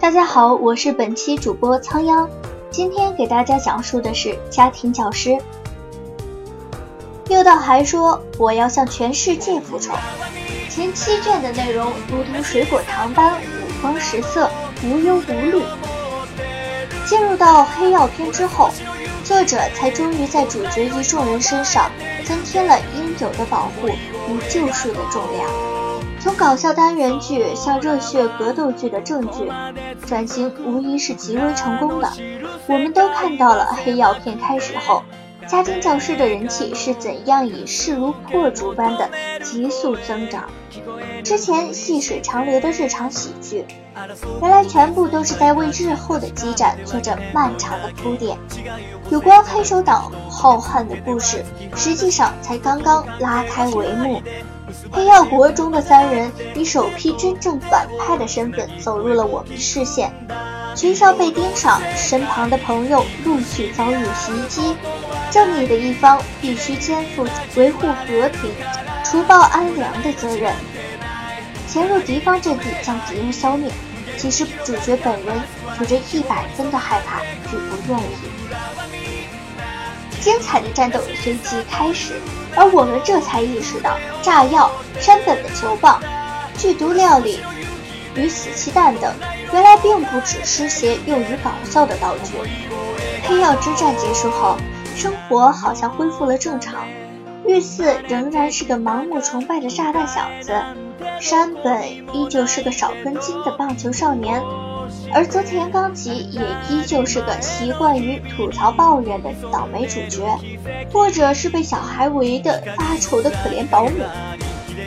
大家好，我是本期主播仓央，今天给大家讲述的是家庭教师。六道还说：“我要向全世界复仇。”前七卷的内容如同水果糖般五光十色、无忧无虑。进入到黑曜篇之后，作者才终于在主角一众人身上增添了应有的保护与救赎的重量。从搞笑单元剧向热血格斗剧的正剧转型，无疑是极为成功的。我们都看到了黑药片开始后，家庭教师的人气是怎样以势如破竹般的急速增长。之前细水长流的日常喜剧，原来全部都是在为日后的激战做着漫长的铺垫。有关黑手党浩瀚的故事，实际上才刚刚拉开帷幕。黑曜国中的三人以首批真正反派的身份走入了我们的视线，学校被盯上，身旁的朋友陆续遭遇袭击，正义的一方必须肩负维护和平、除暴安良的责任，潜入敌方阵地将敌人消灭，其实主角本人有着一百分的害怕与不愿意。精彩的战斗随即开始，而我们这才意识到，炸药、山本的球棒、剧毒料理与死气弹等，原来并不只是些用于搞笑的道具。黑曜之战结束后，生活好像恢复了正常。玉四仍然是个盲目崇拜的炸弹小子，山本依旧是个少根筋的棒球少年。而泽田纲吉也依旧是个习惯于吐槽抱怨的倒霉主角，或者是被小孩围的发愁的可怜保姆。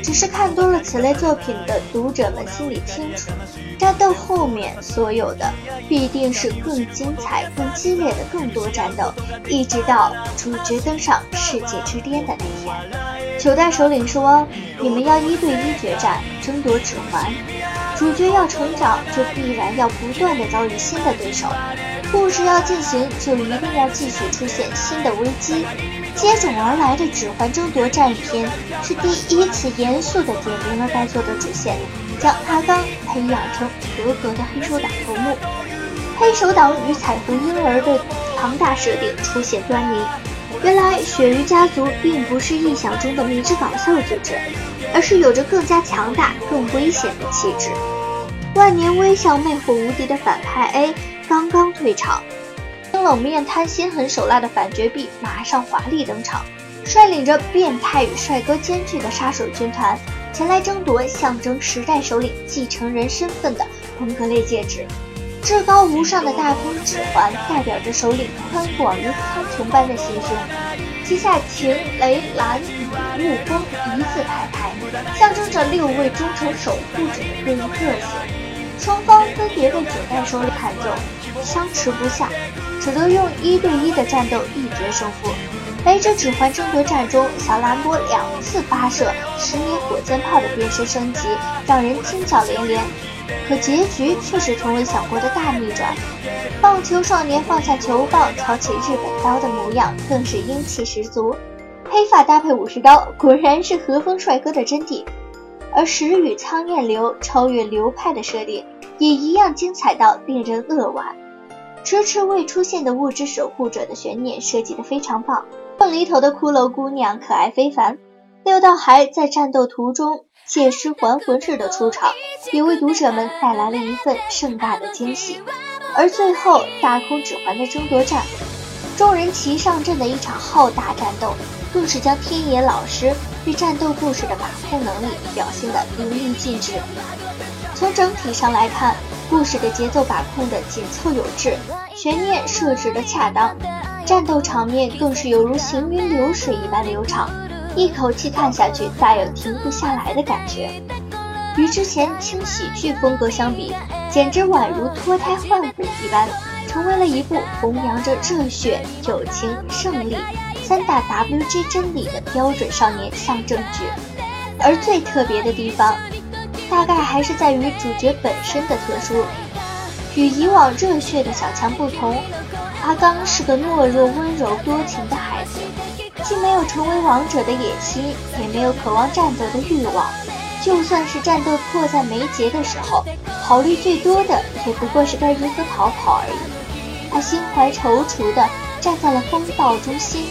只是看多了此类作品的读者们心里清楚，战斗后面所有的必定是更精彩、更激烈的更多战斗，一直到主角登上世界之巅的那天。九代首领说：“你们要一对一决战，争夺指环。主角要成长，就必然要不断的遭遇新的对手。故事要进行，就一定要继续出现新的危机。”接踵而来的指环争夺战篇是第一次严肃地点明了该作的主线，将阿刚培养成合格的黑手党头目。黑手党与彩虹婴儿的庞大设定出现端倪。原来鳕鱼家族并不是臆想中的迷之搞笑组织，而是有着更加强大、更危险的气质。万年微笑、魅惑无敌的反派 A 刚刚退场。冰冷面、贪心、狠手辣的反角 B 马上华丽登场，率领着变态与帅哥兼具的杀手军团前来争夺象征时代首领继承人身份的彭格类戒指。至高无上的大风指环代表着首领宽广如苍穹般的心胸，旗下晴、雷、蓝、雨、雾、风一字排开，象征着六位忠诚守护者的各异个性。双方分别被九代手里砍中，相持不下。只得用一对一的战斗一决胜负。雷之指环争夺战中，小兰波两次发射十米火箭炮的变身升级，让人惊叫连连。可结局却是从未想过的大逆转。棒球少年放下球棒，操起日本刀的模样，更是英气十足。黑发搭配武士刀，果然是和风帅哥的真谛。而石宇苍焰流超越流派的设定，也一样精彩到令人扼腕。迟迟未出现的物质守护者的悬念设计的非常棒，凤梨头的骷髅姑娘可爱非凡。六道还在战斗途中借尸还魂式的出场，也为读者们带来了一份盛大的惊喜。而最后大空指环的争夺战，众人齐上阵的一场浩大战斗，更是将天野老师对战斗故事的把控能力表现得淋漓尽致。从整体上来看，故事的节奏把控的紧凑有致，悬念设置的恰当，战斗场面更是犹如行云流水一般流畅。一口气看下去，大有停不下来的感觉。与之前轻喜剧风格相比，简直宛如脱胎换骨一般，成为了一部弘扬着热血、友情、胜利三大 WG 真理的标准少年象征剧。而最特别的地方，大概还是在于主角本身的特殊。与以往热血的小强不同，阿刚是个懦弱、温柔、多情的孩子。既没有成为王者的野心，也没有渴望战斗的欲望。就算是战斗迫在眉睫的时候，考虑最多的也不过是该如何逃跑而已。他心怀踌躇地站在了风暴中心，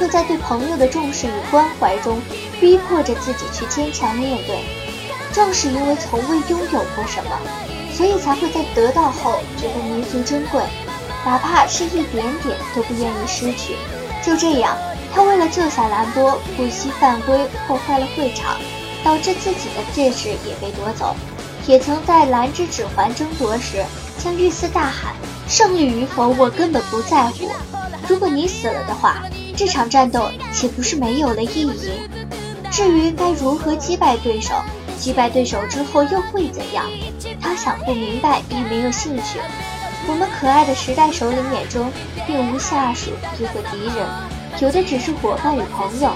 又在对朋友的重视与关怀中，逼迫着自己去坚强面对。正是因为从未拥有过什么，所以才会在得到后觉得弥足珍贵，哪怕是一点点都不愿意失去。就这样。他为了救下兰波，不惜犯规，破坏了会场，导致自己的戒指也被夺走。也曾在蓝之指环争夺时，向玉丝大喊：“胜利与否，我根本不在乎。如果你死了的话，这场战斗岂不是没有了意义？至于该如何击败对手，击败对手之后又会怎样？他想不明白，也没有兴趣。我们可爱的时代首领眼中，并无下属，亦或敌人。”有的只是伙伴与朋友，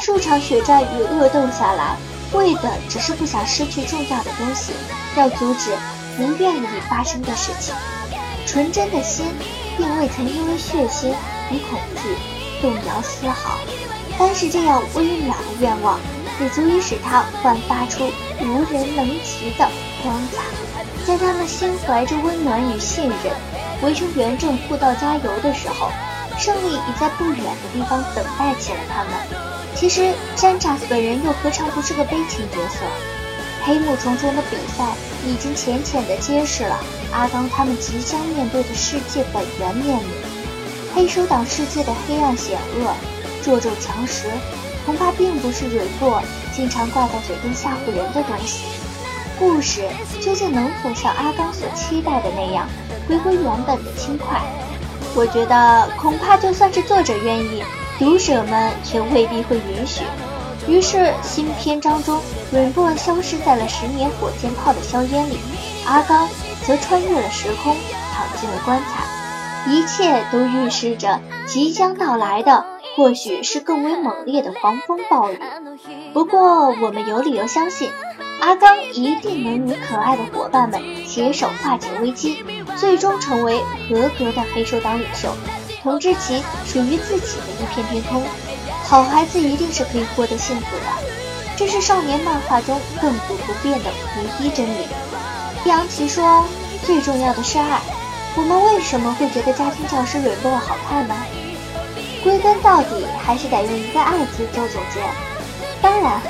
数场血战与恶斗下来，为的只是不想失去重要的东西，要阻止不愿意发生的事情。纯真的心，并未曾因为血腥与恐惧动摇丝毫。单是这样微渺的愿望，也足以使他焕发出无人能及的光彩。在他们心怀着温暖与信任，围成圆阵互道加油的时候。胜利已在不远的地方等待起了他们。其实，山楂本人又何尝不是个悲情角色？黑幕重重的比赛已经浅浅地揭示了阿刚他们即将面对的世界本源面目。黑手党世界的黑暗险恶、弱肉强食，恐怕并不是蕊过经常挂在嘴边吓唬人的东西。故事究竟能否像阿刚所期待的那样，回归原本的轻快？我觉得恐怕就算是作者愿意，读者们也未必会允许。于是新篇章中，忍波消失在了十年火箭炮的硝烟里，阿刚则穿越了时空，躺进了棺材。一切都预示着即将到来的，或许是更为猛烈的狂风暴雨。不过我们有理由相信。阿刚一定能与可爱的伙伴们携手化解危机，最终成为合格的黑手党领袖，统治其属于自己的一片天空。好孩子一定是可以获得幸福的，这是少年漫画中亘古不变的唯一真理。易烊奇说：“最重要的是爱。”我们为什么会觉得家庭教师蕊过好看呢？归根到底，还是得用一个“爱”字做总结。当然。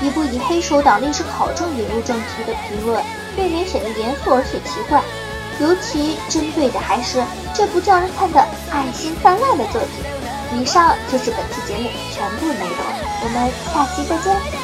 一部以黑手党历史考证引入正题的评论，未免显得严肃而且奇怪，尤其针对的还是这部叫人看的爱心泛滥的作品。以上就是本期节目全部内容，我们下期再见。